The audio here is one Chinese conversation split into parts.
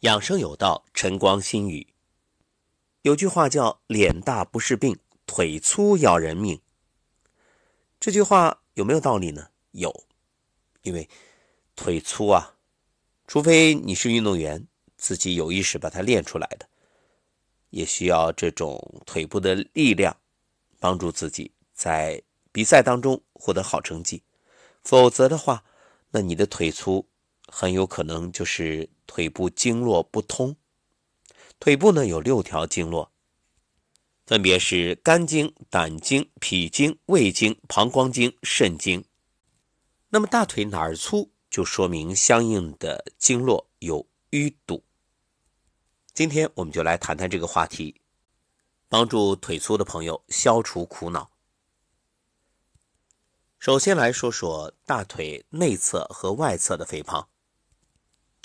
养生有道，晨光心语。有句话叫“脸大不是病，腿粗要人命”。这句话有没有道理呢？有，因为腿粗啊，除非你是运动员，自己有意识把它练出来的，也需要这种腿部的力量帮助自己在比赛当中获得好成绩。否则的话，那你的腿粗很有可能就是。腿部经络不通，腿部呢有六条经络，分别是肝经、胆经、脾经、胃经、膀胱经、肾经。那么大腿哪儿粗，就说明相应的经络有淤堵。今天我们就来谈谈这个话题，帮助腿粗的朋友消除苦恼。首先来说说大腿内侧和外侧的肥胖。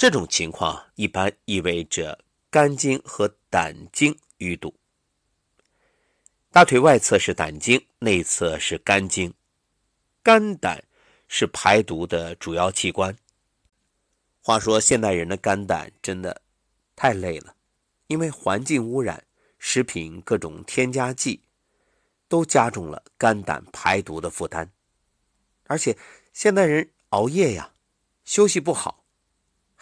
这种情况一般意味着肝经和胆经淤堵。大腿外侧是胆经，内侧是肝经。肝胆是排毒的主要器官。话说现代人的肝胆真的太累了，因为环境污染、食品各种添加剂，都加重了肝胆排毒的负担。而且现代人熬夜呀，休息不好。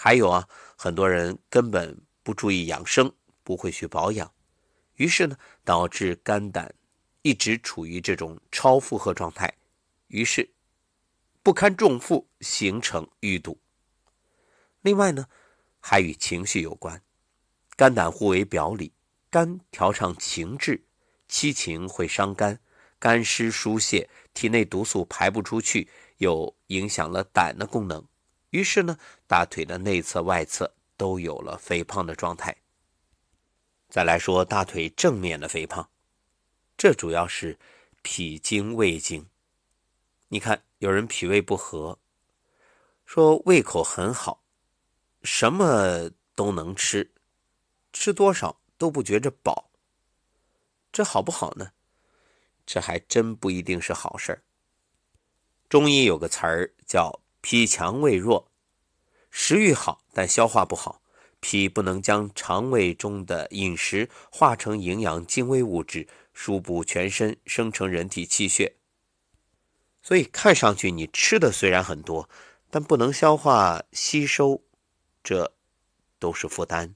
还有啊，很多人根本不注意养生，不会去保养，于是呢，导致肝胆一直处于这种超负荷状态，于是不堪重负，形成淤堵。另外呢，还与情绪有关，肝胆互为表里，肝调畅情志，七情会伤肝，肝湿疏泄，体内毒素排不出去，又影响了胆的功能。于是呢，大腿的内侧、外侧都有了肥胖的状态。再来说大腿正面的肥胖，这主要是脾经、胃经。你看，有人脾胃不和，说胃口很好，什么都能吃，吃多少都不觉着饱，这好不好呢？这还真不一定是好事儿。中医有个词儿叫。脾强胃弱，食欲好但消化不好，脾不能将肠胃中的饮食化成营养精微物质，输补全身，生成人体气血。所以看上去你吃的虽然很多，但不能消化吸收，这都是负担。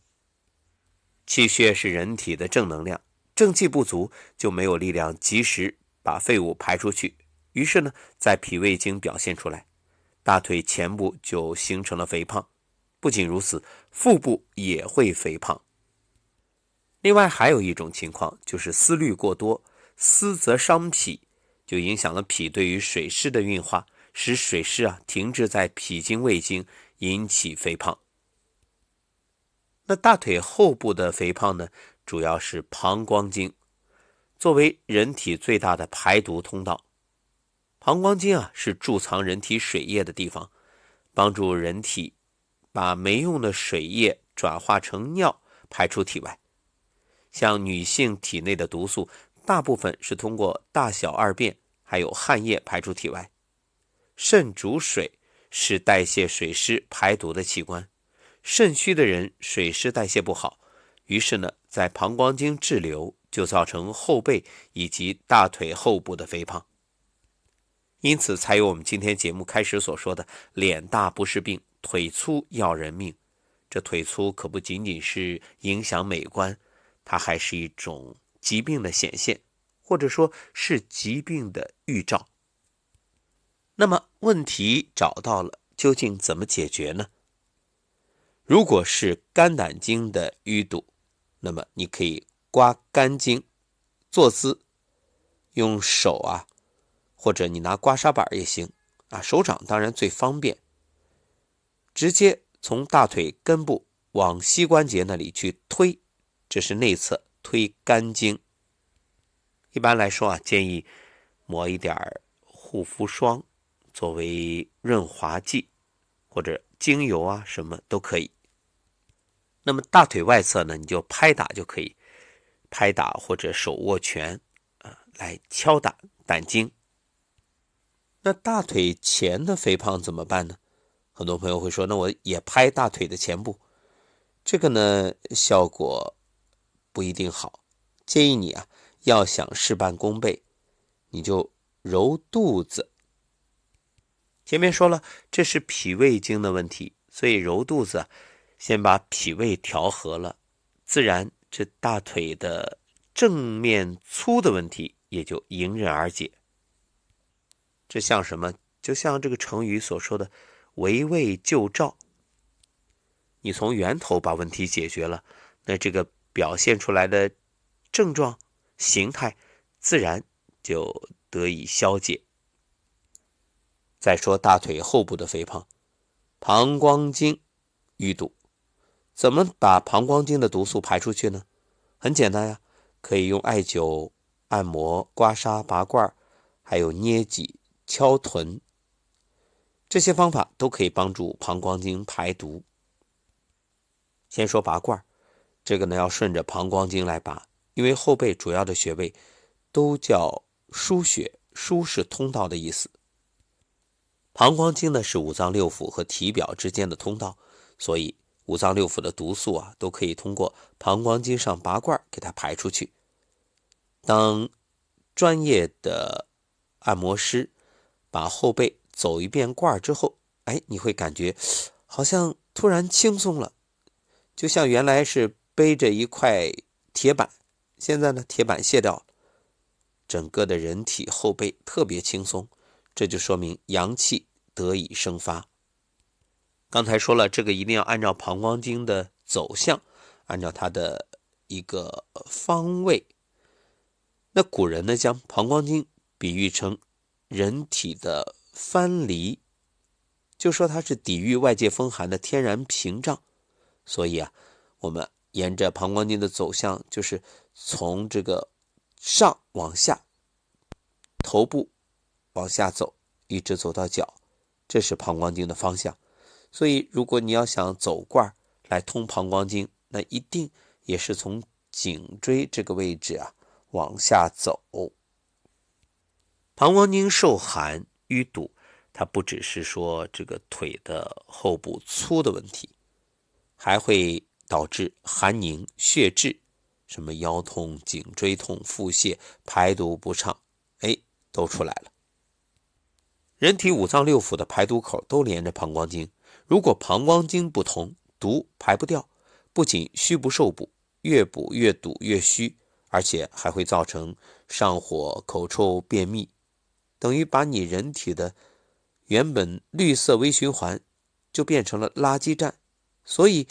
气血是人体的正能量，正气不足就没有力量及时把废物排出去，于是呢，在脾胃经表现出来。大腿前部就形成了肥胖，不仅如此，腹部也会肥胖。另外还有一种情况就是思虑过多，思则伤脾，就影响了脾对于水湿的运化，使水湿啊停滞在脾经、胃经，引起肥胖。那大腿后部的肥胖呢，主要是膀胱经，作为人体最大的排毒通道。膀胱经啊，是贮藏人体水液的地方，帮助人体把没用的水液转化成尿排出体外。像女性体内的毒素，大部分是通过大小二便还有汗液排出体外。肾主水，是代谢水湿排毒的器官。肾虚的人水湿代谢不好，于是呢，在膀胱经滞留，就造成后背以及大腿后部的肥胖。因此，才有我们今天节目开始所说的“脸大不是病，腿粗要人命”。这腿粗可不仅仅是影响美观，它还是一种疾病的显现，或者说是疾病的预兆。那么，问题找到了，究竟怎么解决呢？如果是肝胆经的淤堵，那么你可以刮肝经，坐姿用手啊。或者你拿刮痧板也行啊，手掌当然最方便。直接从大腿根部往膝关节那里去推，这是内侧推肝经。一般来说啊，建议抹一点护肤霜作为润滑剂，或者精油啊什么都可以。那么大腿外侧呢，你就拍打就可以，拍打或者手握拳啊来敲打胆经。那大腿前的肥胖怎么办呢？很多朋友会说：“那我也拍大腿的前部。”这个呢效果不一定好。建议你啊，要想事半功倍，你就揉肚子。前面说了，这是脾胃经的问题，所以揉肚子，先把脾胃调和了，自然这大腿的正面粗的问题也就迎刃而解。这像什么？就像这个成语所说的“围魏救赵”。你从源头把问题解决了，那这个表现出来的症状形态自然就得以消解。再说大腿后部的肥胖，膀胱经淤堵，怎么把膀胱经的毒素排出去呢？很简单呀，可以用艾灸、按摩、刮痧、拔罐，还有捏脊、敲臀，这些方法都可以帮助膀胱经排毒。先说拔罐，这个呢要顺着膀胱经来拔，因为后背主要的穴位都叫腧穴，腧是通道的意思。膀胱经呢是五脏六腑和体表之间的通道，所以五脏六腑的毒素啊都可以通过膀胱经上拔罐给它排出去。当专业的按摩师把后背走一遍罐儿之后，哎，你会感觉好像突然轻松了，就像原来是背着一块铁板，现在呢铁板卸掉了，整个的人体后背特别轻松。这就说明阳气得以生发。刚才说了，这个一定要按照膀胱经的走向，按照它的一个方位。那古人呢，将膀胱经比喻成人体的藩篱，就说它是抵御外界风寒的天然屏障。所以啊，我们沿着膀胱经的走向，就是从这个上往下，头部。往下走，一直走到脚，这是膀胱经的方向。所以，如果你要想走罐来通膀胱经，那一定也是从颈椎这个位置啊往下走。膀胱经受寒淤堵，它不只是说这个腿的后部粗的问题，还会导致寒凝、血滞，什么腰痛、颈椎痛、腹泻、排毒不畅，哎，都出来了。人体五脏六腑的排毒口都连着膀胱经，如果膀胱经不通，毒排不掉，不仅虚不受补，越补越堵越虚，而且还会造成上火、口臭、便秘，等于把你人体的原本绿色微循环就变成了垃圾站，所以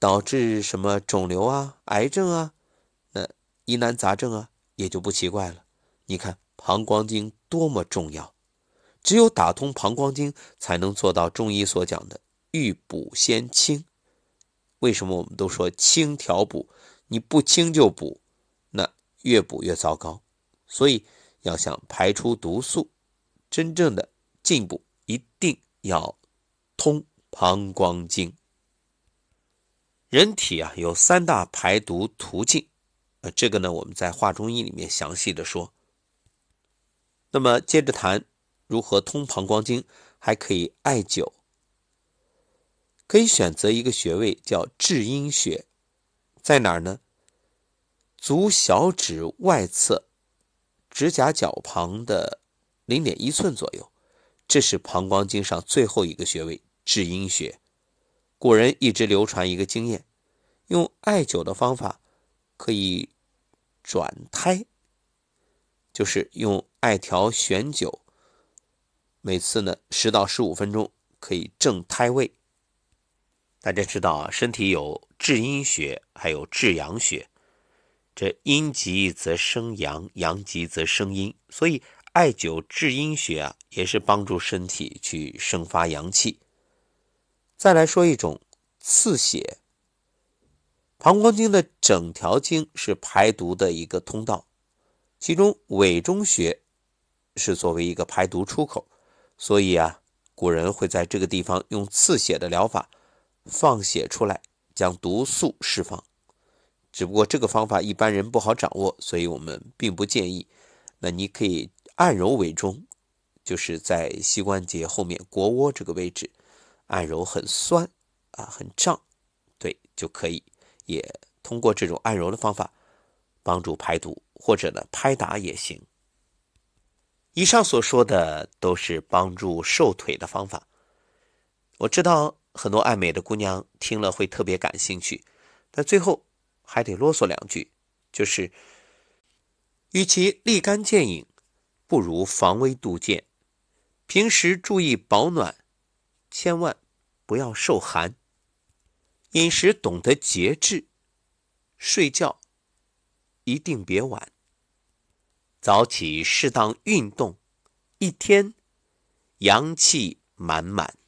导致什么肿瘤啊、癌症啊、那疑难杂症啊，也就不奇怪了。你看膀胱经多么重要。只有打通膀胱经，才能做到中医所讲的欲补先清。为什么我们都说清调补？你不清就补，那越补越糟糕。所以要想排出毒素，真正的进步，一定要通膀胱经。人体啊有三大排毒途径，呃，这个呢我们在《话中医》里面详细的说。那么接着谈。如何通膀胱经？还可以艾灸，可以选择一个穴位叫至阴穴，在哪儿呢？足小指外侧指甲角旁的零点一寸左右，这是膀胱经上最后一个穴位至阴穴。古人一直流传一个经验，用艾灸的方法可以转胎，就是用艾条悬灸。每次呢，十到十五分钟可以正胎位。大家知道啊，身体有至阴穴，还有至阳穴。这阴极则生阳，阳极则生阴。所以艾灸治阴穴啊，也是帮助身体去生发阳气。再来说一种刺血。膀胱经的整条经是排毒的一个通道，其中委中穴是作为一个排毒出口。所以啊，古人会在这个地方用刺血的疗法放血出来，将毒素释放。只不过这个方法一般人不好掌握，所以我们并不建议。那你可以按揉为中，就是在膝关节后面腘窝这个位置按揉，很酸啊，很胀，对，就可以，也通过这种按揉的方法帮助排毒，或者呢拍打也行。以上所说的都是帮助瘦腿的方法。我知道很多爱美的姑娘听了会特别感兴趣，但最后还得啰嗦两句，就是：与其立竿见影，不如防微杜渐。平时注意保暖，千万不要受寒。饮食懂得节制，睡觉一定别晚。早起适当运动，一天阳气满满。